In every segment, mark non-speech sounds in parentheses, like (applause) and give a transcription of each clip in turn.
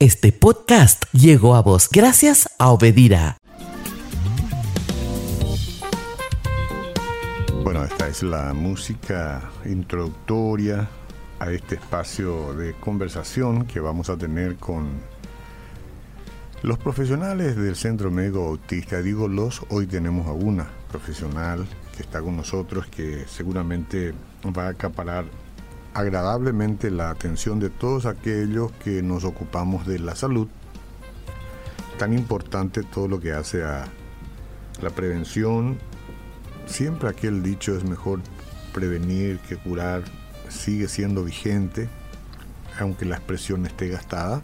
Este podcast llegó a vos gracias a Obedira. Bueno, esta es la música introductoria a este espacio de conversación que vamos a tener con los profesionales del Centro Médico Autista. Digo los, hoy tenemos a una profesional que está con nosotros que seguramente va a acaparar agradablemente la atención de todos aquellos que nos ocupamos de la salud. Tan importante todo lo que hace a la prevención. Siempre aquel dicho es mejor prevenir que curar sigue siendo vigente, aunque la expresión esté gastada.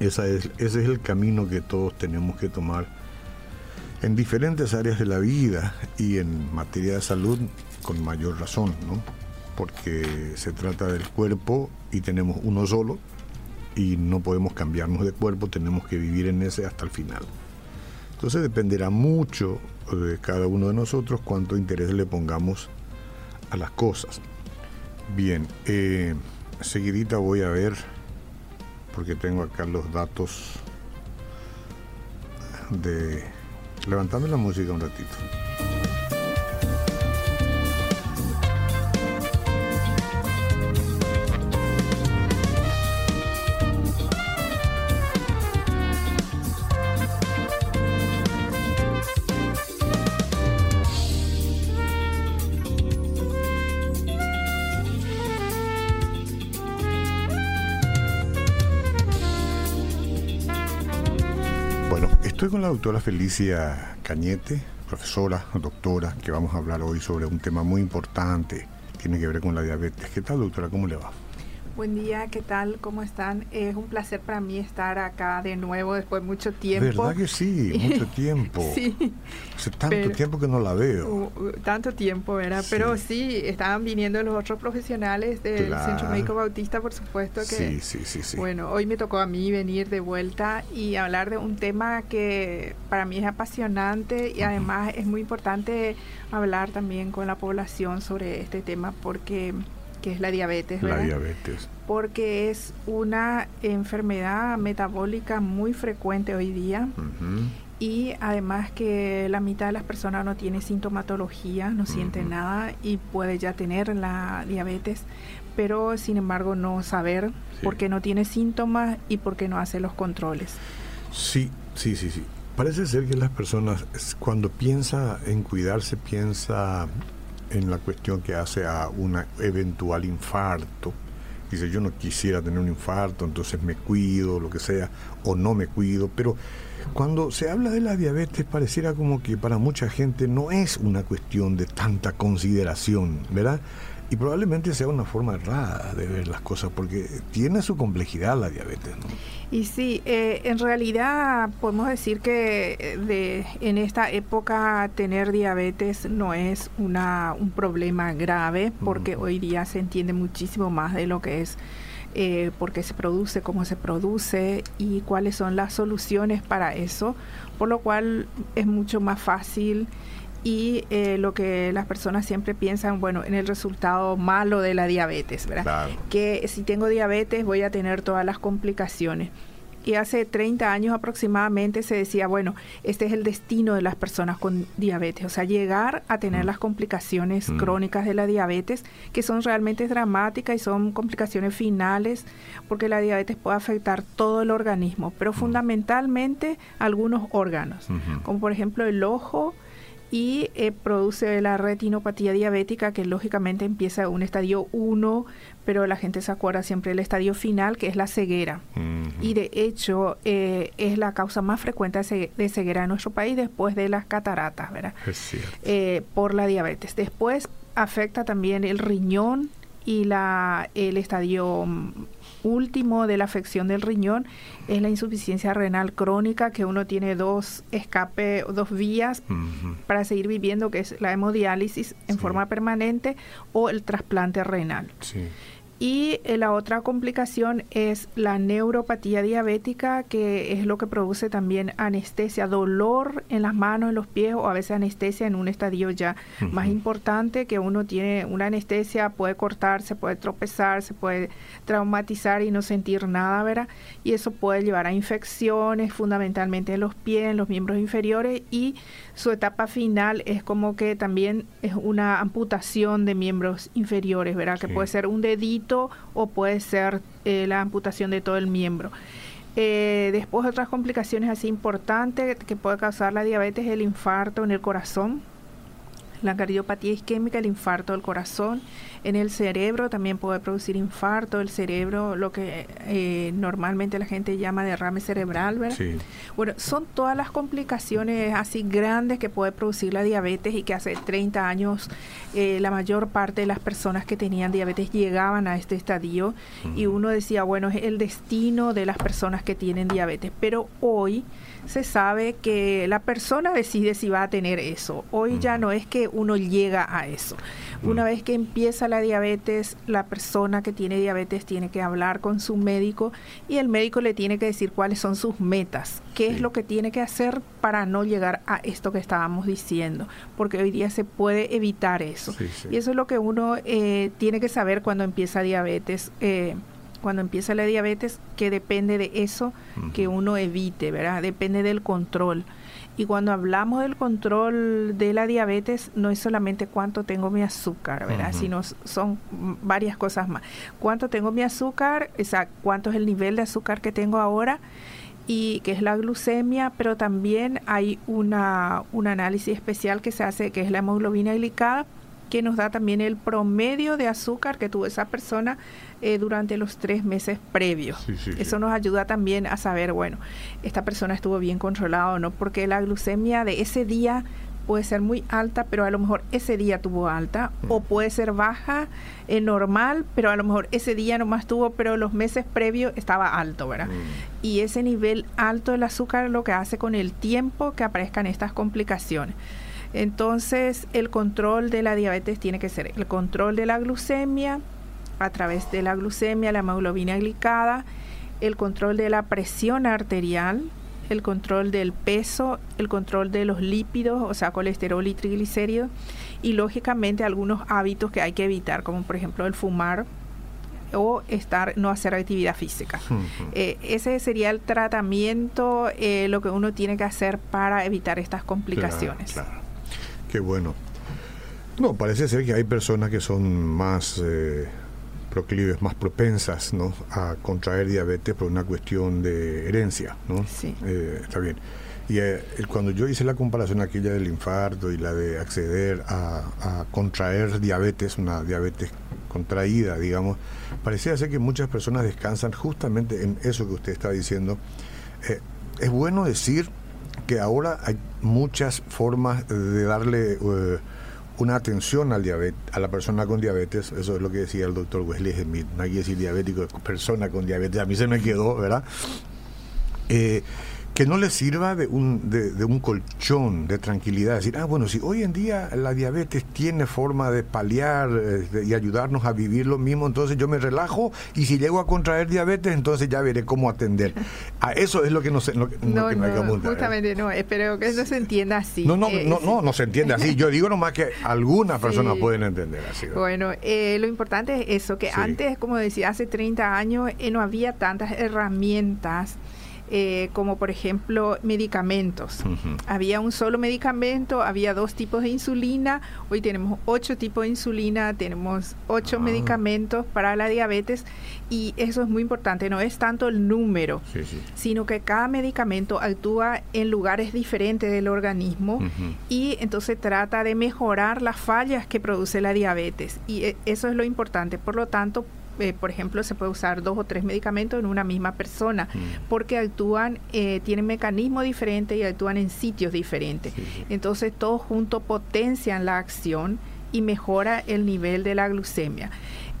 Esa es, ese es el camino que todos tenemos que tomar en diferentes áreas de la vida y en materia de salud con mayor razón, ¿no? Porque se trata del cuerpo y tenemos uno solo y no podemos cambiarnos de cuerpo, tenemos que vivir en ese hasta el final. Entonces dependerá mucho de cada uno de nosotros cuánto interés le pongamos a las cosas. Bien, eh, seguidita voy a ver, porque tengo acá los datos de... Levantame la música un ratito. Doctora Felicia Cañete, profesora, doctora, que vamos a hablar hoy sobre un tema muy importante, tiene que ver con la diabetes. ¿Qué tal, doctora? ¿Cómo le va? Buen día, ¿qué tal? ¿Cómo están? Es un placer para mí estar acá de nuevo después de mucho tiempo. ¿Verdad que sí? (laughs) Mucho tiempo. sí. Hace tanto tiempo que no la veo. Tanto tiempo, ¿verdad? Pero sí, estaban viniendo los otros profesionales del Centro Médico Bautista, por supuesto que... Sí, sí, sí, sí. Bueno, hoy me tocó a mí venir de vuelta y hablar de un tema que para mí es apasionante y además es muy importante hablar también con la población sobre este tema porque que es la diabetes. ¿verdad? La diabetes. Porque es una enfermedad metabólica muy frecuente hoy día. Y además que la mitad de las personas no tiene sintomatología, no siente nada y puede ya tener la diabetes, pero sin embargo no saber por qué no tiene síntomas y por qué no hace los controles. Sí, sí, sí, sí. Parece ser que las personas cuando piensa en cuidarse piensa en la cuestión que hace a un eventual infarto. Dice, yo no quisiera tener un infarto, entonces me cuido, lo que sea, o no me cuido, pero cuando se habla de la diabetes pareciera como que para mucha gente no es una cuestión de tanta consideración, ¿verdad? Y probablemente sea una forma errada de ver las cosas, porque tiene su complejidad la diabetes. ¿no? Y sí, eh, en realidad podemos decir que eh, de, en esta época tener diabetes no es una, un problema grave, porque hoy día se entiende muchísimo más de lo que es eh, por qué se produce, cómo se produce y cuáles son las soluciones para eso, por lo cual es mucho más fácil y eh, lo que las personas siempre piensan, bueno, en el resultado malo de la diabetes, ¿verdad? Que si tengo diabetes voy a tener todas las complicaciones. Y hace 30 años aproximadamente se decía, bueno, este es el destino de las personas con diabetes, o sea, llegar a tener mm. las complicaciones mm. crónicas de la diabetes, que son realmente dramáticas y son complicaciones finales, porque la diabetes puede afectar todo el organismo, pero mm. fundamentalmente algunos órganos, como por ejemplo el ojo, y eh, produce la retinopatía diabética que lógicamente empieza en un estadio 1, pero la gente se acuerda siempre del estadio final que es la ceguera. Y de hecho eh, es la causa más frecuente de ceguera en nuestro país después de las cataratas, ¿verdad? Eh, por la diabetes. Después afecta también el riñón y la, el estadio último de la afección del riñón es la insuficiencia renal crónica, que uno tiene dos escape, dos vías para seguir viviendo, que es la hemodiálisis en forma permanente o el trasplante renal. Y eh, la otra complicación es la neuropatía diabética, que es lo que produce también anestesia, dolor en las manos, en los pies o a veces anestesia en un estadio ya más importante, que uno tiene una anestesia, puede cortarse, puede tropezar, se puede traumatizar y no sentir nada, ¿verdad? Y eso puede llevar a infecciones, fundamentalmente en los pies, en los miembros inferiores y su etapa final es como que también es una amputación de miembros inferiores, ¿verdad? Que puede ser un dedito o puede ser eh, la amputación de todo el miembro. Eh, después otras complicaciones así importantes que puede causar la diabetes, el infarto en el corazón, la cardiopatía isquémica, el infarto del corazón, en el cerebro también puede producir infarto, el cerebro, lo que eh, normalmente la gente llama derrame cerebral, ¿verdad? Sí. Bueno, son todas las complicaciones así grandes que puede producir la diabetes y que hace 30 años eh, la mayor parte de las personas que tenían diabetes llegaban a este estadio y uno decía, bueno, es el destino de las personas que tienen diabetes, pero hoy se sabe que la persona decide si va a tener eso. Hoy ya no es que uno llega a eso. Una vez que empieza la diabetes, la persona que tiene diabetes tiene que hablar con su médico y el médico le tiene que decir cuáles son sus metas, qué es lo que tiene que hacer para no llegar a esto que estábamos diciendo, porque hoy día se puede evitar eso. Y eso es lo que uno eh, tiene que saber cuando empieza diabetes. Eh, cuando empieza la diabetes, que depende de eso que uno evite, ¿verdad? Depende del control. Y cuando hablamos del control de la diabetes, no es solamente cuánto tengo mi azúcar, ¿verdad? Sino son varias cosas más. Cuánto tengo mi azúcar, o sea, cuánto es el nivel de azúcar que tengo ahora y que es la glucemia, pero también hay una, un análisis especial que se hace, que es la hemoglobina glicada, que nos da también el promedio de azúcar que tuvo esa persona eh, durante los tres meses previos. Eso nos ayuda también a saber, bueno, esta persona estuvo bien controlada o no, porque la glucemia de ese día puede ser muy alta, pero a lo mejor ese día tuvo alta, mm. o puede ser baja, eh, normal, pero a lo mejor ese día nomás tuvo, pero los meses previos estaba alto, ¿verdad? Mm. Y ese nivel alto del azúcar lo que hace con el tiempo que aparezcan estas complicaciones. Entonces, el control de la diabetes tiene que ser el control de la glucemia, a través de la glucemia, la hemoglobina glicada, el control de la presión arterial, el control del peso, el control de los lípidos, o sea, colesterol y triglicéridos, y lógicamente algunos hábitos que hay que evitar, como por ejemplo el fumar o estar no hacer actividad física. Eh, ese sería el tratamiento, eh, lo que uno tiene que hacer para evitar estas complicaciones. Qué bueno. No, parece ser que hay personas que son más eh, proclives, más propensas ¿no? a contraer diabetes por una cuestión de herencia. ¿no? Sí. Eh, está bien. Y eh, cuando yo hice la comparación aquella del infarto y la de acceder a, contraer diabetes, una diabetes contraída, digamos, parecía ser que muchas personas descansan justamente en eso que usted está diciendo. es bueno decir que ahora hay muchas formas de darle eh, una atención al diabetes, a la persona con diabetes, eso es lo que decía el doctor Wesley Smith, no hay que decir diabético, persona con diabetes, a mí se me quedó, ¿verdad? Eh, que no le sirva de un, de, un colchón de tranquilidad. Decir, ah, bueno, si hoy en día la diabetes tiene forma de paliar este, y ayudarnos a vivir lo mismo, entonces yo me relajo y si llego a contraer diabetes, entonces ya veré cómo atender. A eso es lo que no, que, no, no, no Justamente no, espero que eso se entienda así. No, no, eh, no, no, no se entiende así. Yo digo nomás que algunas personas pueden entender así. Bueno, eh, lo importante es eso, que antes, como decía, hace 30 años eh, no había tantas herramientas eh, como por ejemplo medicamentos. Había un solo medicamento, había dos tipos de insulina, hoy tenemos ocho tipos de insulina, tenemos ocho ah. medicamentos para la diabetes y eso es muy importante, no es tanto el número, sino que cada medicamento actúa en lugares diferentes del organismo y entonces trata de mejorar las fallas que produce la diabetes y eh, eso es lo importante. Por lo tanto, eh, por ejemplo, se puede usar dos o tres medicamentos en una misma persona, mm. porque actúan, eh, tienen mecanismos diferentes y actúan en sitios diferentes. Entonces, todos juntos potencian la acción y mejora el nivel de la glucemia.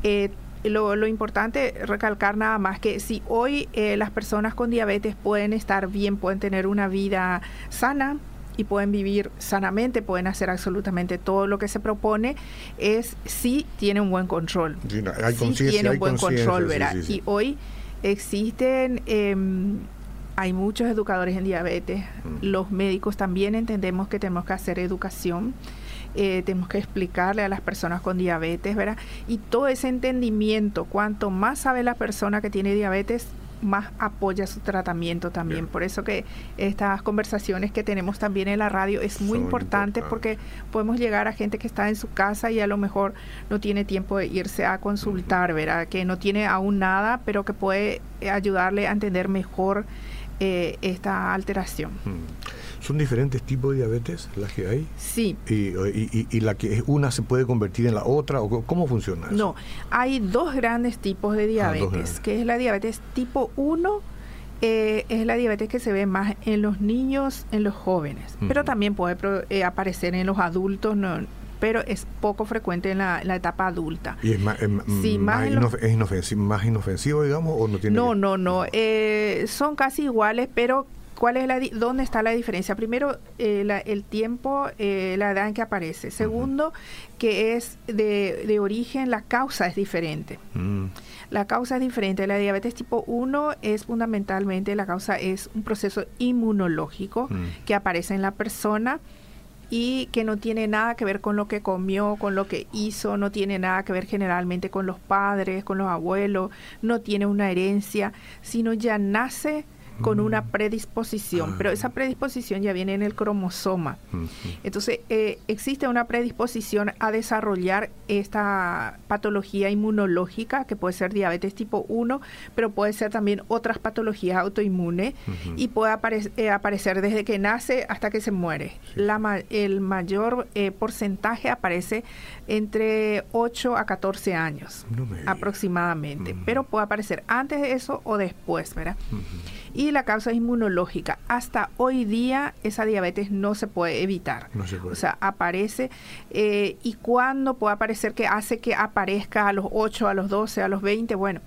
Eh, lo, lo, importante recalcar nada más que si hoy las personas con diabetes pueden estar bien, pueden tener una vida sana, y pueden vivir sanamente, pueden hacer absolutamente todo lo que se propone, es si tiene un buen control. si tiene un buen control, ¿verdad? y hoy existen... Em, hay muchos educadores en diabetes, mm. los médicos también entendemos que tenemos que hacer educación, eh, tenemos que explicarle a las personas con diabetes, ¿verdad? Y todo ese entendimiento, cuanto más sabe la persona que tiene diabetes, más apoya su tratamiento también. Por eso que estas conversaciones que tenemos también en la radio es muy importante porque podemos llegar a gente que está en su casa y a lo mejor no tiene tiempo de irse a consultar, ¿verdad? Que no tiene aún nada, pero que puede ayudarle a entender mejor eh, esta alteración. ¿Son diferentes tipos de diabetes las que hay? Sí. ¿Y, la que es una se puede convertir en la otra? ¿o ¿Cómo funciona eso? No, hay dos grandes tipos de ah, diabetes, que es la diabetes tipo 1 eh, es la diabetes que se ve más en los niños, en los jóvenes, pero también puede eh, aparecer en los adultos, pero es poco frecuente en la, etapa adulta. ¿Y es más, inofensivo, digamos, o no tiene...? No, no, no, eh, son casi iguales, pero ¿Cuál es la ¿Dónde está la diferencia? Primero, eh, el tiempo, eh, la edad en que aparece. Segundo, que es de, origen, la causa es diferente. Mm. La causa es diferente. La diabetes tipo 1 es fundamentalmente, la causa es un proceso inmunológico mm. que aparece en la persona y que no tiene nada que ver con lo que comió, con lo que hizo, no tiene nada que ver generalmente con los padres, con los abuelos, no tiene una herencia, sino ya nace con una mm. predisposición, pero esa ah. predisposición ya viene en el cromosoma. Entonces, eh, existe una predisposición a desarrollar esta patología inmunológica, que puede ser diabetes tipo 1, pero puede ser también otras patologías autoinmunes y puede eh, aparecer desde que nace hasta que se muere. el mayor eh, porcentaje aparece entre 8 a 14 años aproximadamente, pero puede aparecer antes de eso o después, ¿verdad? Y la causa inmunológica. Hasta hoy día esa diabetes no se puede evitar. No se puede. O sea, aparece eh, y cuando puede aparecer que hace que aparezca a los 8, a los 12, a los 20, bueno,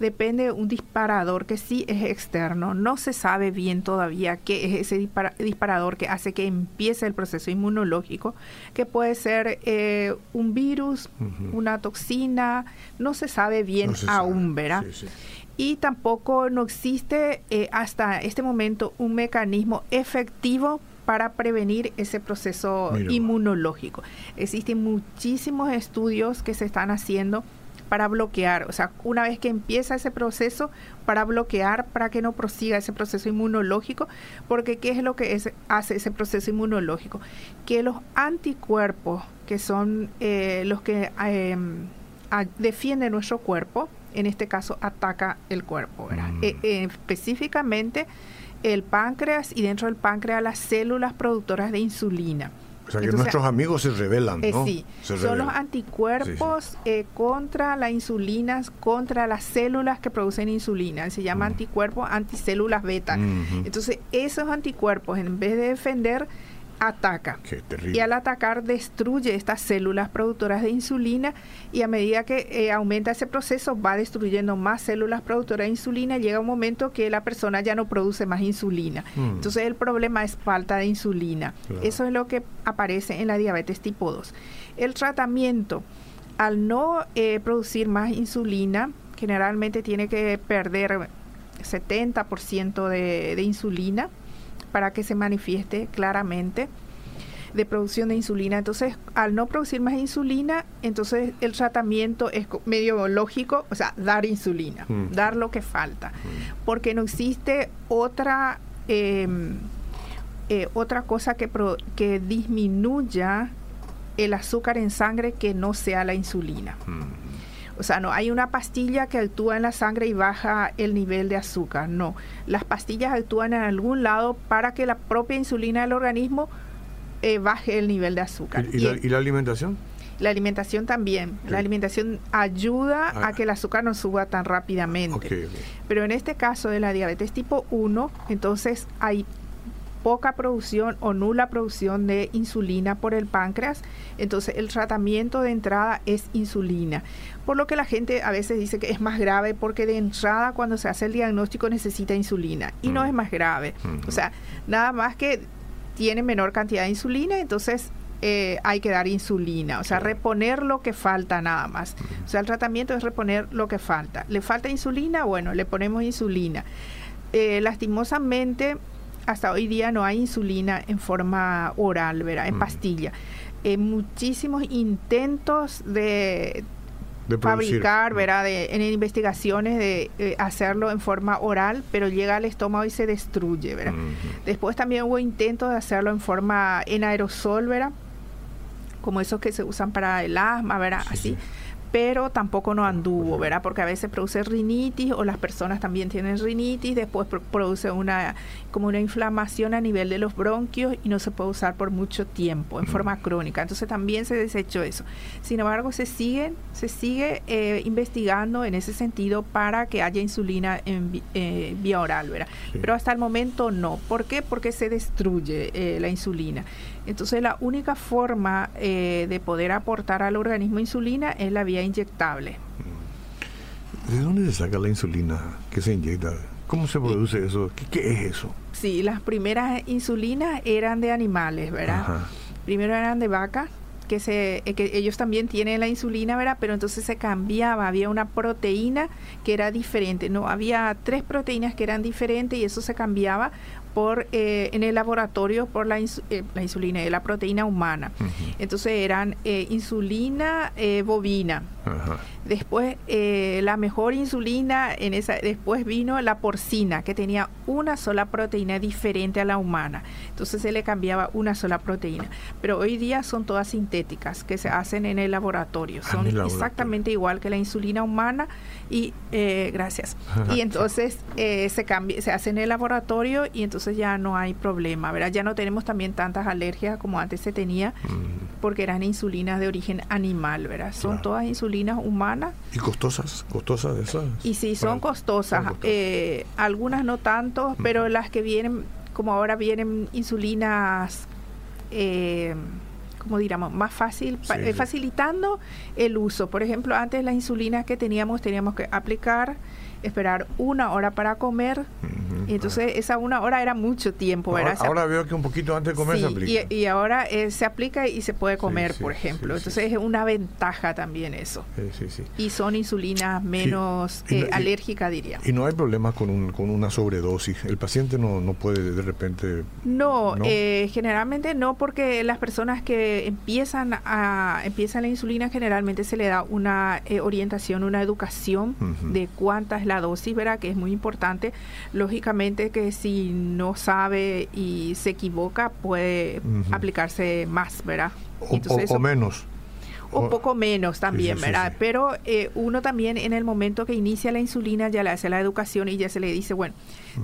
depende de un disparador que sí es externo. No se sabe bien todavía qué es ese disparador que hace que empiece el proceso inmunológico, que puede ser eh, un virus, una toxina, no se sabe bien aún, ¿verdad? Sí, sí y tampoco no existe eh, hasta este momento un mecanismo efectivo para prevenir ese proceso inmunológico. Existen muchísimos estudios que se están haciendo para bloquear, o sea, una vez que empieza ese proceso, para bloquear, para que no prosiga ese proceso inmunológico, porque ¿qué es lo que hace ese proceso inmunológico? Que los anticuerpos, que son eh, los que em, defienden nuestro cuerpo, en este caso ataca el cuerpo, mm. eh, eh, específicamente el páncreas y dentro del páncreas las células productoras de insulina. O sea que nuestros amigos se rebelan, eh, ¿no? sí, son los anticuerpos contra la insulina, contra las células que producen insulina. Se llama mm. anticuerpos anticélulas beta. Entonces, esos anticuerpos, en vez de defender, ataca. Y al atacar destruye estas células productoras de insulina y a medida que eh, aumenta ese proceso va destruyendo más células productoras de insulina. Llega un momento que la persona ya no produce más insulina. Mm. Entonces el problema es falta de insulina. Eso es lo que aparece en la diabetes tipo 2. El tratamiento, al no eh, producir más insulina, generalmente tiene que perder 70% de, de insulina para que se manifieste claramente de producción de insulina. Entonces, al no producir más insulina, entonces el tratamiento es medio lógico, o sea, dar insulina, mm. dar lo que falta, mm. porque no existe otra em, eh, otra cosa que, que disminuya el azúcar en sangre que no sea la insulina. Mm. O sea, no hay una pastilla que actúa en la sangre y baja el nivel de azúcar. No, las pastillas actúan en algún lado para que la propia insulina del organismo eh, baje el nivel de azúcar. ¿Y, la, alimentación? La alimentación también. La alimentación ayuda a ah. que el azúcar no suba tan rápidamente. Pero en este caso de la diabetes tipo 1, entonces hay poca producción o nula producción de insulina por el páncreas, entonces el tratamiento de entrada es insulina. Por lo que la gente a veces dice que es más grave porque de entrada cuando se hace el diagnóstico necesita insulina y no mm. es más grave. O sea, nada más que tiene menor cantidad de insulina, entonces eh, hay que dar insulina, o sea, reponer lo que falta nada más. O sea, el tratamiento es reponer lo que falta. ¿Le falta insulina? Bueno, le ponemos insulina. Eh, lastimosamente, hasta hoy día no hay insulina en forma oral, ¿verdad? En pastilla. Eh, muchísimos intentos de, fabricar, ¿verdad? en investigaciones de hacerlo en forma oral, pero llega al estómago y se destruye, ¿verdad? Después también hubo intentos de hacerlo en forma en aerosol, ¿verdad? como esos que se usan para el asma, ¿verdad? Así pero tampoco no anduvo, ¿verdad? Porque a veces produce rinitis o las personas también tienen rinitis, después produce una como una inflamación a nivel de los bronquios y no se puede usar por mucho tiempo en forma crónica. Entonces también se desechó eso. Sin embargo, se sigue se sigue eh, investigando en ese sentido para que haya insulina en eh, vía oral, ¿verdad? Pero hasta el momento no. ¿Por qué? Porque se destruye eh, la insulina. Entonces la única forma de poder aportar al organismo insulina es la vía inyectable. ¿De dónde se saca la insulina que se inyecta? ¿Cómo se produce eso? ¿Qué, es eso? Sí, las primeras insulinas eran de animales, ¿verdad? Primero eran de vaca, que, se, eh, que ellos también tienen la insulina, ¿verdad? Pero entonces se cambiaba, había una proteína que era diferente, no, había tres proteínas que eran diferentes y eso se cambiaba por eh, en el laboratorio por la, eh, la insulina, la proteína humana. Entonces eran eh, insulina bovina. Después la mejor insulina en esa después vino la porcina que tenía una sola proteína diferente a la humana. Entonces se le cambiaba una sola proteína. Pero hoy día son todas sintéticas que se hacen en el laboratorio. Son exactamente igual que la insulina humana y gracias. y entonces se cambia, se hace en el laboratorio y entonces entonces ya no hay problema, ¿verdad? Ya no tenemos también tantas alergias como antes se tenía, porque eran insulinas de origen animal, ¿verdad? Son todas insulinas humanas. ¿Y costosas? ¿Costosas de esas? Y sí, son costosas. Eh, algunas no tanto, pero las que vienen, como ahora vienen insulinas... Eh, como diríamos, más fácil, eh, facilitando el uso. Por ejemplo, antes las insulinas que teníamos, teníamos que aplicar esperar una hora para comer. y entonces esa una hora era mucho tiempo. Ahora, ahora veo que un poquito antes de comer se aplica. Y, ahora eh, se aplica y se puede comer, por ejemplo. entonces es una ventaja también eso. Y son insulinas menos eh, alérgicas, diría. Y no hay problemas con, un, con una sobredosis. El paciente no, no puede de repente... No, Eh, generalmente no, porque las personas que empiezan a empiezan la insulina generalmente se le da una eh, orientación, una educación de cuántas la dosis, ¿verdad? Que es muy importante. Lógicamente que si no sabe y se equivoca, puede aplicarse más, ¿verdad? O, menos o poco menos también, ¿verdad? Pero eh, uno también en el momento que inicia la insulina ya le hace la educación y ya se le dice, bueno,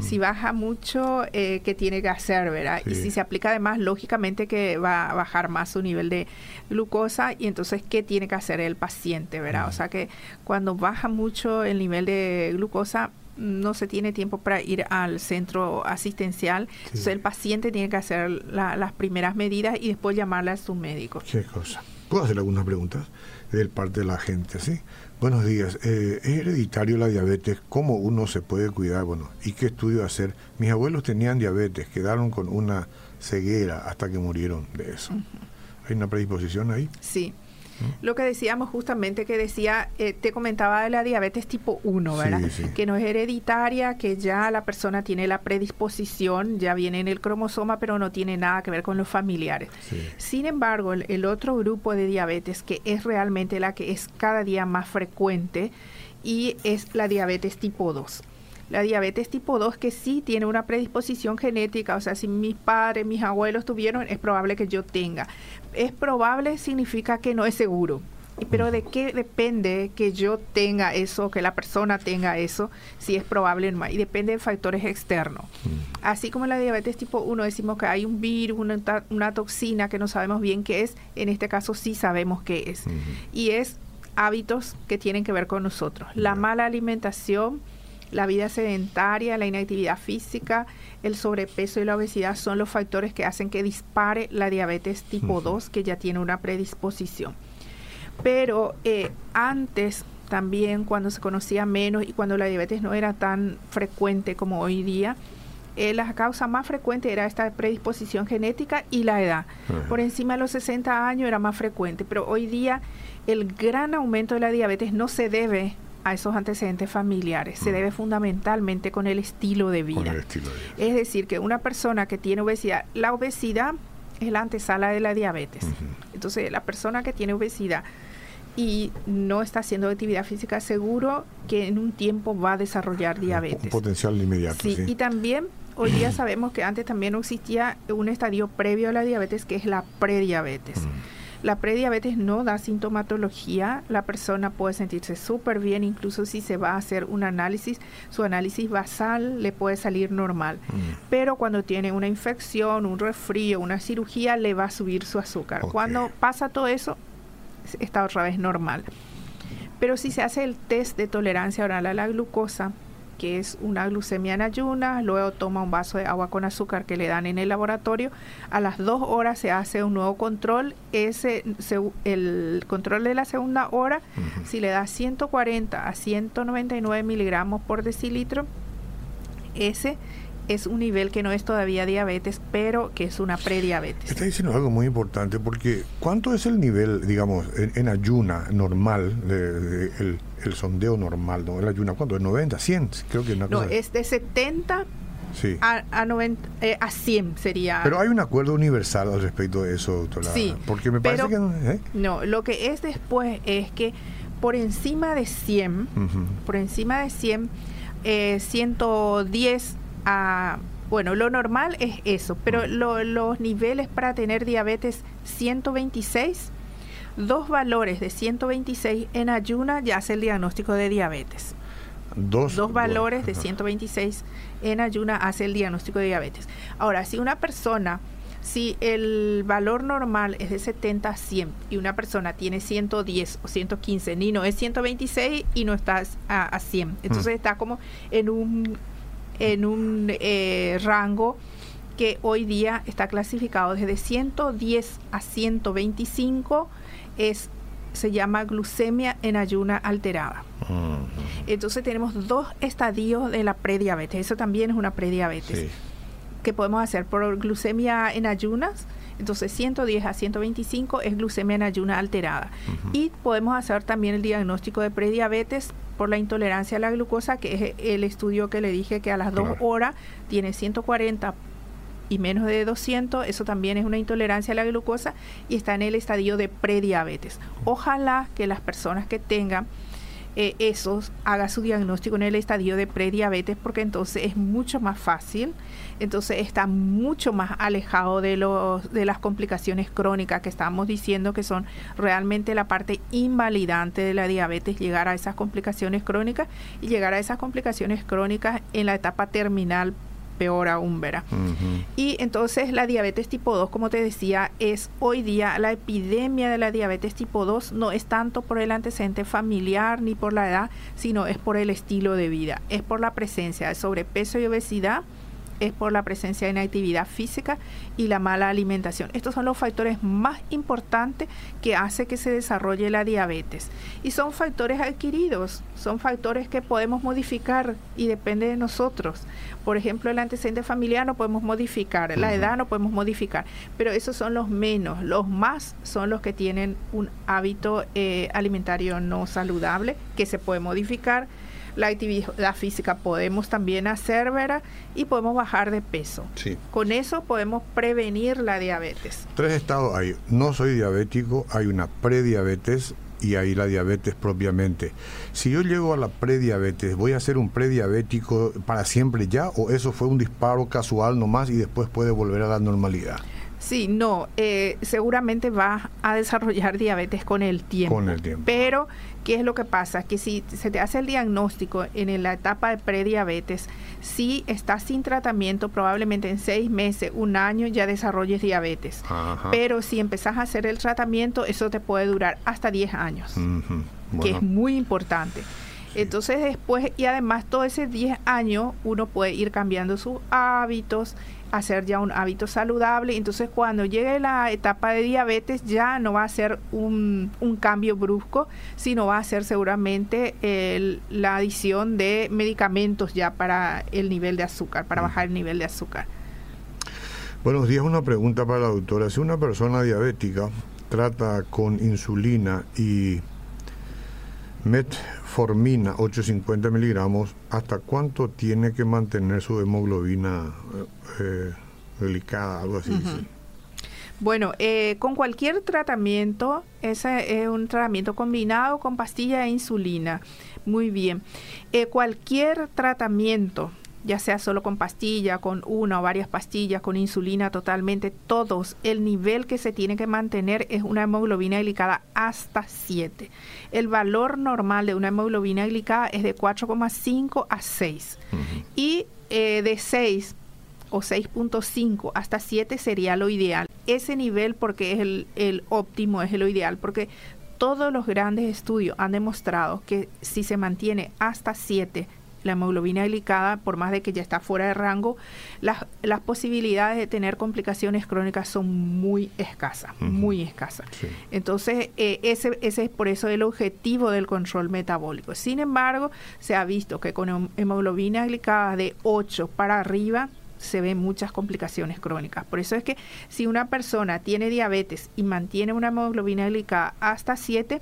si baja mucho, eh, ¿qué tiene que hacer, verdad? Y si se aplica además, lógicamente que va a bajar más su nivel de glucosa y entonces, ¿qué tiene que hacer el paciente, verdad? O sea que cuando baja mucho el nivel de glucosa, no se tiene tiempo para ir al centro asistencial. Entonces el paciente tiene que hacer las primeras medidas y después llamarle a su médico. Qué cosa. ¿Puedo hacer algunas preguntas del parte de la gente? ¿sí? Buenos días. Eh, ¿Es hereditario la diabetes? ¿Cómo uno se puede cuidar? Bueno, ¿y qué estudio hacer? Mis abuelos tenían diabetes, quedaron con una ceguera hasta que murieron de eso. ¿Hay una predisposición ahí? Sí. Lo que decíamos justamente que decía, eh, te comentaba de la diabetes tipo 1, ¿verdad? Que no es hereditaria, que ya la persona tiene la predisposición, ya viene en el cromosoma, pero no tiene nada que ver con los familiares. Sin embargo, el, otro grupo de diabetes, que es realmente la que es cada día más frecuente, y es la diabetes tipo 2 la diabetes tipo 2 que sí tiene una predisposición genética, o sea, si mis padres, mis abuelos tuvieron, es probable que yo tenga. Es probable significa que no es seguro. Pero ¿de qué depende que yo tenga eso, que la persona tenga eso, si es probable o no? Y depende de factores externos. Así como en la diabetes tipo 1 decimos que hay un virus, una, toxina que no sabemos bien qué es, en este caso sí sabemos qué es. Y es hábitos que tienen que ver con nosotros. La mala alimentación, la vida sedentaria, la inactividad física, el sobrepeso y la obesidad son los factores que hacen que dispare la diabetes tipo 2, que ya tiene una predisposición. Pero eh, antes también, cuando se conocía menos y cuando la diabetes no era tan frecuente como hoy día, eh, la causa más frecuente era esta predisposición genética y la edad. Por encima de los 60 años era más frecuente, pero hoy día el gran aumento de la diabetes no se debe a esos antecedentes familiares, se debe fundamentalmente con el estilo de vida. Es decir, que una persona que tiene obesidad, la obesidad es la antesala de la diabetes. Entonces, la persona que tiene obesidad y no está haciendo actividad física, seguro que en un tiempo va a desarrollar diabetes. Un potencial inmediato. Sí, y también hoy día sabemos que antes también no existía un estadio previo a la diabetes, que es la prediabetes. La prediabetes no da sintomatología, la persona puede sentirse súper bien, incluso si se va a hacer un análisis, su análisis basal le puede salir normal. Pero cuando tiene una infección, un resfrío, una cirugía, le va a subir su azúcar. Cuando pasa todo eso, está otra vez normal. Pero si se hace el test de tolerancia oral a la glucosa, que es una glucemia en ayunas, luego toma un vaso de agua con azúcar que le dan en el laboratorio, a las dos horas se hace un nuevo control, ese el control de la segunda hora, si le da 140 a 199 miligramos por decilitro, ese es un nivel que no es todavía diabetes, pero que es una prediabetes. Está diciendo algo muy importante, porque ¿cuánto es el nivel, digamos, en, ayuna normal, de, el, sondeo normal, ¿no? El ayuna, ¿cuánto? ¿Es 90, 100? Creo que No, es de 70 a, a, 90, eh, a 100 sería. Pero hay un acuerdo universal al respecto de eso, doctora. Sí. Porque me parece que. ¿eh? No, lo que es después es que por encima de 100, por encima de 100, eh, 110 bueno, lo normal es eso, pero los niveles para tener diabetes 126, dos valores de 126 en ayuna ya hace el diagnóstico de diabetes. Dos, valores de 126 en ayuna hace el diagnóstico de diabetes. Ahora, si una persona, si el valor normal es de 70 a 100 y una persona tiene 110 o 115, ni no es 126 y no está a, 100, entonces está como en un en un eh, rango que hoy día está clasificado desde 110 a 125 es se llama glucemia en ayuna alterada. Entonces tenemos dos estadios de la prediabetes. Eso también es una prediabetes. Que podemos hacer por glucemia en ayunas. Entonces 110 a 125 es glucemia en ayuna alterada. Y podemos hacer también el diagnóstico de prediabetes por la intolerancia a la glucosa, que es el estudio que le dije que a las dos horas tiene 140 y menos de 200, eso también es una intolerancia a la glucosa y está en el estadio de prediabetes. Ojalá que las personas que tengan eh, esos haga su diagnóstico en el estadio de prediabetes porque entonces es mucho más fácil, entonces está mucho más alejado de, los, de las complicaciones crónicas que estamos diciendo que son realmente la parte invalidante de la diabetes, llegar a esas complicaciones crónicas y llegar a esas complicaciones crónicas en la etapa terminal peor aún, ¿verdad? Y entonces la diabetes tipo 2, como te decía, es hoy día la epidemia de la diabetes tipo 2 no es tanto por el antecedente familiar ni por la edad, sino es por el estilo de vida, es por la presencia de sobrepeso y obesidad es por la presencia de inactividad física y la mala alimentación. Estos son los factores más importantes que hace que se desarrolle la diabetes. Y son factores adquiridos, son factores que podemos modificar y depende de nosotros. Por ejemplo, el antecedente familiar no podemos modificar, la edad no podemos modificar, pero esos son los menos. Los más son los que tienen un hábito eh, alimentario no saludable que se puede modificar la actividad física podemos también hacer, ¿verdad? Y podemos bajar de peso. Sí. Con eso podemos prevenir la diabetes. Tres estados hay. No soy diabético, hay una prediabetes y hay la diabetes propiamente. Si yo llego a la prediabetes, ¿voy a ser un prediabético para siempre ya o eso fue un disparo casual nomás y después puede volver a la normalidad? Sí, no, eh, seguramente va a desarrollar diabetes con el tiempo. Con el tiempo. Pero, ¿qué es lo que pasa? Que si se te hace el diagnóstico en la etapa de prediabetes, si estás sin tratamiento, probablemente en seis meses, un año, ya desarrolles diabetes. Pero si empezás a hacer el tratamiento, eso te puede durar hasta 10 años, que es muy importante. Entonces después, y además todo ese 10 años, uno puede ir cambiando sus hábitos, hacer ya un hábito saludable. Entonces cuando llegue la etapa de diabetes ya no va a ser un, cambio brusco, sino va a ser seguramente la adición de medicamentos ya para el nivel de azúcar, para bajar el nivel de azúcar. Buenos días, una pregunta para la doctora. Si una persona diabética trata con insulina y metformina 850 miligramos, ¿hasta cuánto tiene que mantener su hemoglobina eh, delicada, algo así? Bueno, eh, con cualquier tratamiento, ese es un tratamiento combinado con pastilla e insulina. Muy bien. Eh, cualquier tratamiento ya sea solo con pastilla, con una o varias pastillas, con insulina totalmente, todos, el nivel que se tiene que mantener es una hemoglobina glicada hasta 7. El valor normal de una hemoglobina glicada es de 4,5 a 6. Y eh, de 6 o 6.5 hasta 7 sería lo ideal. Ese nivel porque es el, el óptimo, es lo ideal, porque todos los grandes estudios han demostrado que si se mantiene hasta 7 la hemoglobina glicada, por más de que ya está fuera de rango, las, las posibilidades de tener complicaciones crónicas son muy escasas, muy escasas. Entonces, eh, ese, ese es por eso el objetivo del control metabólico. Sin embargo, se ha visto que con hemoglobina glicada de 8 para arriba, se ven muchas complicaciones crónicas. Por eso es que si una persona tiene diabetes y mantiene una hemoglobina glicada hasta 7,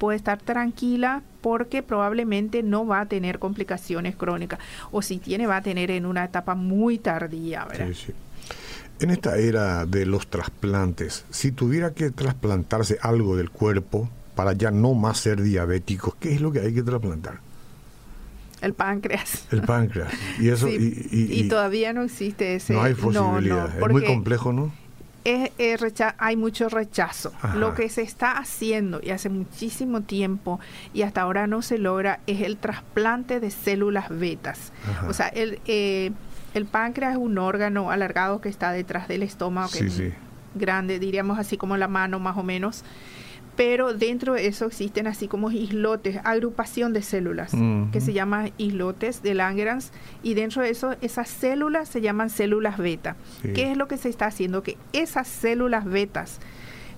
puede estar tranquila porque probablemente no va a tener complicaciones crónicas o si tiene va a tener en una etapa muy tardía. Sí, sí. En esta era de los trasplantes, si tuviera que trasplantarse algo del cuerpo para ya no más ser diabético, ¿qué es lo que hay que trasplantar? El páncreas. El páncreas. Y eso (laughs) y, todavía no existe ese. No hay posibilidad. es muy complejo, ¿no? Es, hay mucho rechazo. Lo que se está haciendo y hace muchísimo tiempo y hasta ahora no se logra es el trasplante de células betas. O sea, el, eh, el páncreas es un órgano alargado que está detrás del estómago, que es grande, diríamos así como la mano más o menos pero dentro de eso existen así como islotes, agrupación de células, que se llama islotes de Langerhans, y dentro de eso esas células se llaman células beta. ¿Qué es lo que se está haciendo? Que esas células betas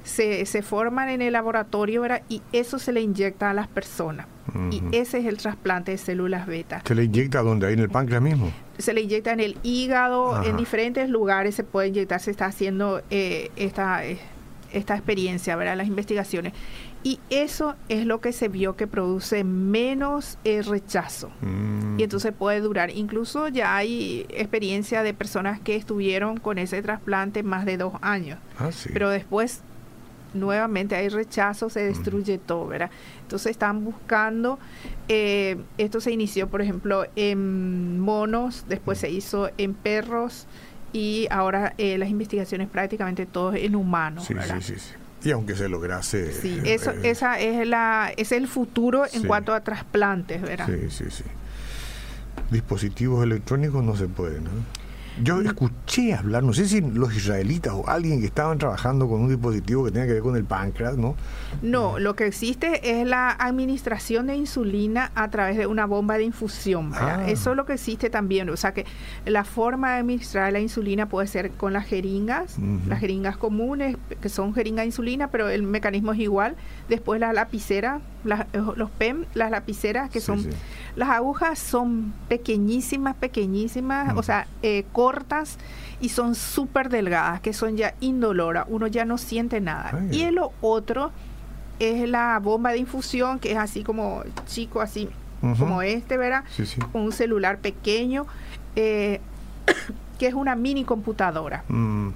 se, se forman en el laboratorio y eso se le inyecta a las personas. Y ese es el trasplante de células beta. ¿Se le inyecta donde? ¿Ahí en el páncreas mismo? Se le inyecta en el hígado, en diferentes lugares se puede inyectar, se está haciendo eh, esta... Eh, esta experiencia, ¿verdad? Las investigaciones. Y eso es lo que se vio que produce menos eh, rechazo. Mm. Y entonces puede durar. Incluso ya hay experiencia de personas que estuvieron con ese trasplante más de dos años. Ah, Pero después nuevamente hay rechazo, se destruye todo, ¿verdad? Entonces están buscando, eh, esto se inició, por ejemplo, en monos, después se hizo en perros, y ahora eh, las investigaciones prácticamente todo en humanos. Sí, sí, sí, Y aunque se lograse... Sí, eso, eh, esa es, la, es el futuro en cuanto a trasplantes, ¿verdad? Sí, sí, sí. Dispositivos electrónicos no se pueden, ¿no? Yo escuché hablar, no sé si los israelitas o alguien que estaban trabajando con un dispositivo que tenga que ver con el páncreas, ¿no? No, lo que existe es la administración de insulina a través de una bomba de infusión. Ah. Eso es lo que existe también. O sea que la forma de administrar la insulina puede ser con las jeringas, las jeringas comunes, que son jeringas de insulina, pero el mecanismo es igual. Después la lapicera, los PEM, las lapiceras, que son... Las agujas son pequeñísimas, pequeñísimas, o sea, eh, cortas y son súper delgadas, que son ya indoloras, uno ya no siente nada. Y lo otro es la bomba de infusión, que es así como chico, así como este, ¿verdad? Con un celular pequeño, eh, (coughs) que es una mini computadora. Mm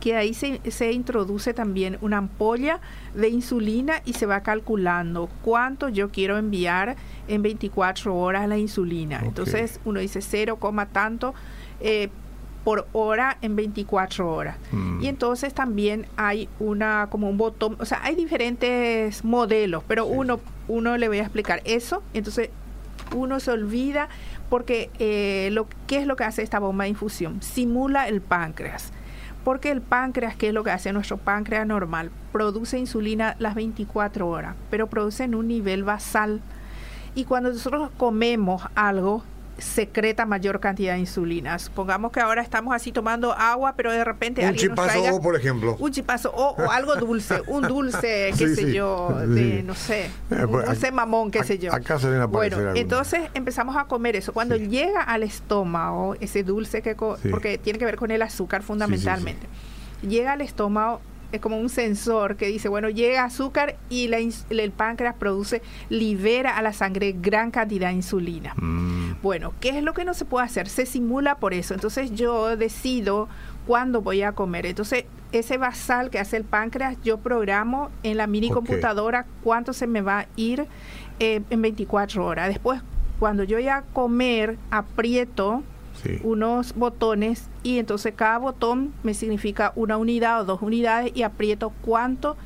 que ahí se, se, introduce también una ampolla de insulina y se va calculando cuánto yo quiero enviar en 24 horas la insulina. Entonces uno dice 0, tanto eh, por hora en 24 horas. Mm. Y entonces también hay una como un botón, o sea, hay diferentes modelos, pero uno uno le voy a explicar eso, entonces uno se olvida porque eh, lo qué es lo que hace esta bomba de infusión, simula el páncreas. Porque el páncreas, ¿qué es lo que hace nuestro páncreas normal? Produce insulina las 24 horas, pero produce en un nivel basal. Y cuando nosotros comemos algo, secreta mayor cantidad de insulina. Supongamos que ahora estamos así tomando agua, pero de repente un alguien chipazo nos traiga por ejemplo. un chipazo o, o algo dulce, un dulce, (laughs) qué Sí, sé sí, yo, de no sé, Eh, un pues, dulce mamón, qué sé yo. acá se Bueno, entonces empezamos a comer eso. Cuando llega al estómago, ese dulce que porque tiene que ver con el azúcar fundamentalmente. Llega al estómago es como un sensor que dice, bueno, llega azúcar y la el páncreas produce, libera a la sangre gran cantidad de insulina. Mm, Bueno, ¿qué es lo que no se puede hacer? Se simula por eso. Entonces yo decido cuándo voy a comer. Entonces ese basal que hace el páncreas, yo programo en la mini computadora cuánto se me va a ir eh, en 24 horas. Después, cuando yo ya comer, aprieto unos botones y entonces cada botón me significa una unidad o dos unidades y aprieto cuánto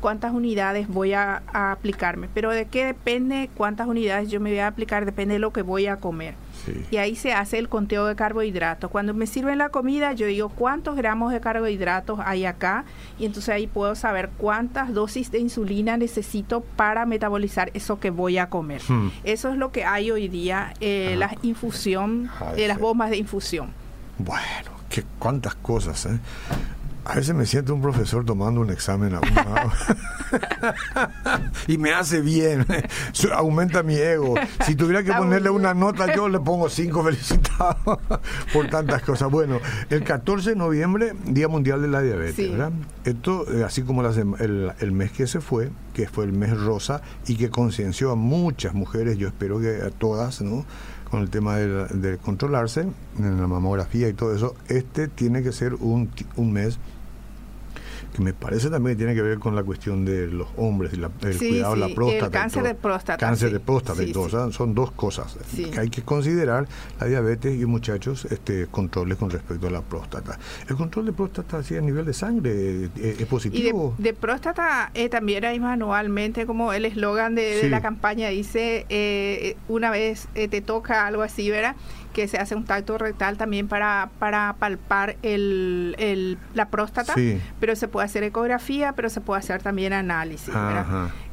cuántas unidades voy a, a aplicarme. Pero de qué depende cuántas unidades yo me voy a aplicar, depende de lo que voy a comer. Sí. Y ahí se hace el conteo de carbohidratos. Cuando me sirven la comida, yo digo cuántos gramos de carbohidratos hay acá y entonces ahí puedo saber cuántas dosis de insulina necesito para metabolizar eso que voy a comer. Hmm. Eso es lo que hay hoy día, eh, Ah. la infusión, eh, las bombas de infusión. Bueno, qué cuántas cosas, ¿eh? A veces me siento un profesor tomando un examen a un lado. y me hace bien, aumenta mi ego. Si tuviera que Está ponerle bien. una nota, yo le pongo cinco felicitados (laughs) por tantas cosas. Bueno, el 14 de noviembre, Día Mundial de la Diabetes, Sí. ¿verdad? Esto, eh, así como la sema- el, el mes que se fue, que fue el mes rosa, y que concienció a muchas mujeres, yo espero que a todas, ¿no? con el tema de, de controlarse en la mamografía y todo eso, este tiene que ser un, un mes que me parece también que tiene que ver con la cuestión de los hombres, y la- el Sí, cuidado de sí, la próstata. el cáncer de próstata, Cáncer sí. de próstata y Sí, todo. sí. o sea, son dos cosas que hay que considerar, la diabetes y muchachos, este controles con respecto a la próstata. El control de próstata así a nivel de sangre eh, es Y de, positivo. de próstata eh, también hay manualmente, como el eslogan de, la campaña dice, eh, una vez eh, te toca algo así, ¿verdad? Que se hace un tacto rectal también para, para palpar el, el- la próstata, Sí. pero se puede hacer ecografía, pero se puede hacer también análisis.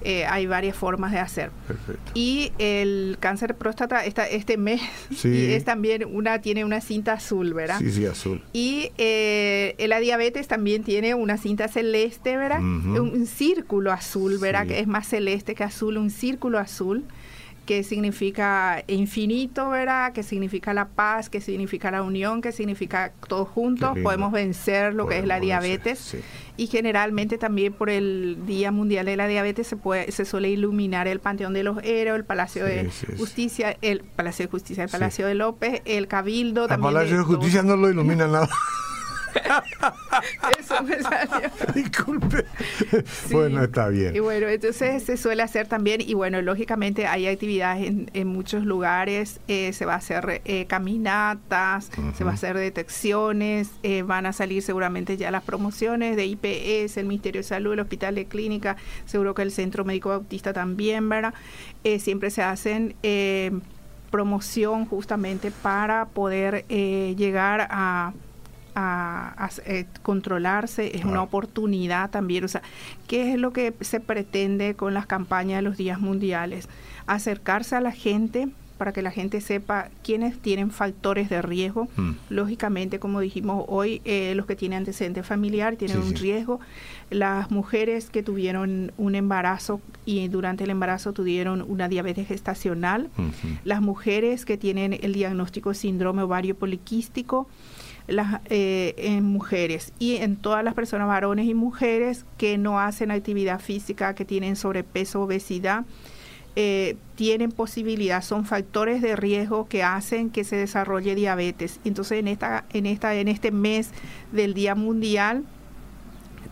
Eh, hay varias formas de hacer. Perfecto. Y el cáncer de próstata esta, este mes Sí. y es también una tiene una cinta azul, ¿verdad? Sí, sí, azul. Y eh, la diabetes también tiene una cinta celeste, ¿verdad? Ujú. un, un círculo azul, ¿verdad? Sí. Que es más celeste que azul, un círculo azul que significa infinito, ¿verdad? Que significa la paz, que significa la unión, que significa todos juntos podemos vencer lo que es la vencer, diabetes. sí. Y generalmente también por el Día Mundial de la Diabetes se puede se suele iluminar el Panteón de los Héroes, el Palacio Sí, de sí. Justicia, el Palacio de Justicia, el. Palacio de López, el Cabildo El también. Palacio de todo- Justicia no lo ilumina (laughs) nada. Eso me salió. (laughs) Disculpe. Sí. Bueno, está bien. Y bueno, entonces se suele hacer también, y bueno, lógicamente hay actividades en, en muchos lugares, eh, se va a hacer eh, caminatas, se va a hacer detecciones, eh, van a salir seguramente ya las promociones de IPS, el Ministerio de Salud, el Hospital de Clínica, seguro que el Centro Médico Bautista también, ¿verdad? Siempre se hacen... promoción justamente para poder eh, llegar a, a- a, eh, controlarse, es una oportunidad también. O sea, ¿qué es lo que se pretende con las campañas de los días mundiales? Acercarse a la gente para que la gente sepa quiénes tienen factores de riesgo. Mm. Lógicamente, como dijimos hoy, eh, los que tienen antecedente familiar tienen Sí, un sí. riesgo. Las mujeres que tuvieron un embarazo y durante el embarazo tuvieron una diabetes gestacional. Las mujeres que tienen el diagnóstico de síndrome ovario poliquístico, las eh, en mujeres y en todas las personas varones y mujeres que no hacen actividad física, que tienen sobrepeso, obesidad, eh, tienen posibilidad, son factores de riesgo que hacen que se desarrolle diabetes. Entonces en esta, en esta, en este mes del Día Mundial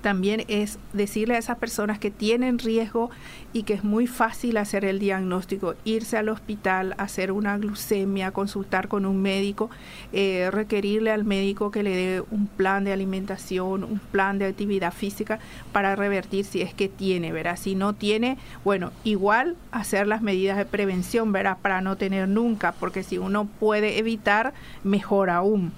también es decirle a esas personas que tienen riesgo y que es muy fácil hacer el diagnóstico, irse al hospital, hacer una glucemia, consultar con un médico, eh, requerirle al médico que le dé un plan de alimentación, un plan de actividad física para revertir si es que tiene, ¿verdad? Si no tiene, bueno, igual hacer las medidas de prevención, ¿verdad? Para no tener nunca, porque si uno puede evitar, mejor aún.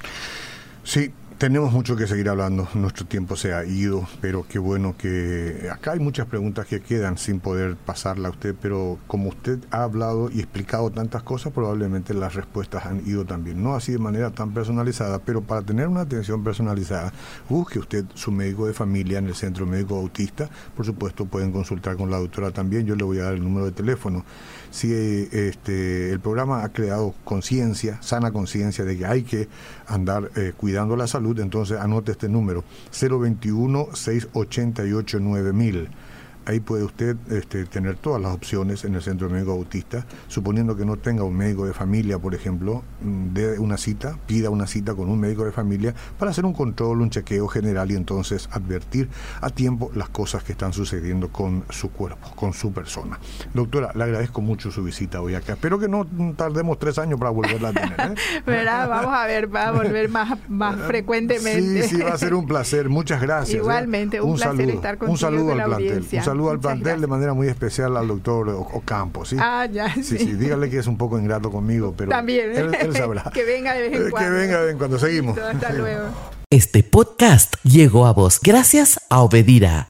Sí, tenemos mucho que seguir hablando, nuestro tiempo se ha ido, pero qué bueno que acá hay muchas preguntas que quedan sin poder pasarla a usted, pero como usted ha hablado y explicado tantas cosas, probablemente las respuestas han ido también, no así de manera tan personalizada, pero para tener una atención personalizada, busque usted su médico de familia en el Centro Médico Autista, por supuesto pueden consultar con la doctora también, yo le voy a dar el número de teléfono. Si este, el programa ha creado conciencia, sana conciencia de que hay que andar eh, cuidando la salud, entonces anote este número, 021-688-9000 ahí puede usted este, tener todas las opciones en el centro médico autista, suponiendo que no tenga un médico de familia, por ejemplo, mm, de una cita, pida una cita con un médico de familia para hacer un control, un chequeo general y entonces advertir a tiempo las cosas que están sucediendo con su cuerpo, con su persona. Doctora, le agradezco mucho su visita hoy acá. Espero que no tardemos tres años para volverla a tener. ¿eh? (laughs) Vamos a ver, va a volver más, más (laughs) frecuentemente. Sí, sí, va a ser un placer. Muchas gracias. ¿eh? Igualmente, un, placer saludo. estar contigo Un saludo al plantel saludo al plantel de manera muy especial al doctor Ocampo. ¿sí? Ah, ya. Sí, sí, dígale que es un poco ingrato conmigo, pero También. Él, sabrá. (laughs) que venga de vez en cuando. Que venga de vez en cuando. Seguimos. Hasta luego. Este podcast llegó a vos gracias a Obedira.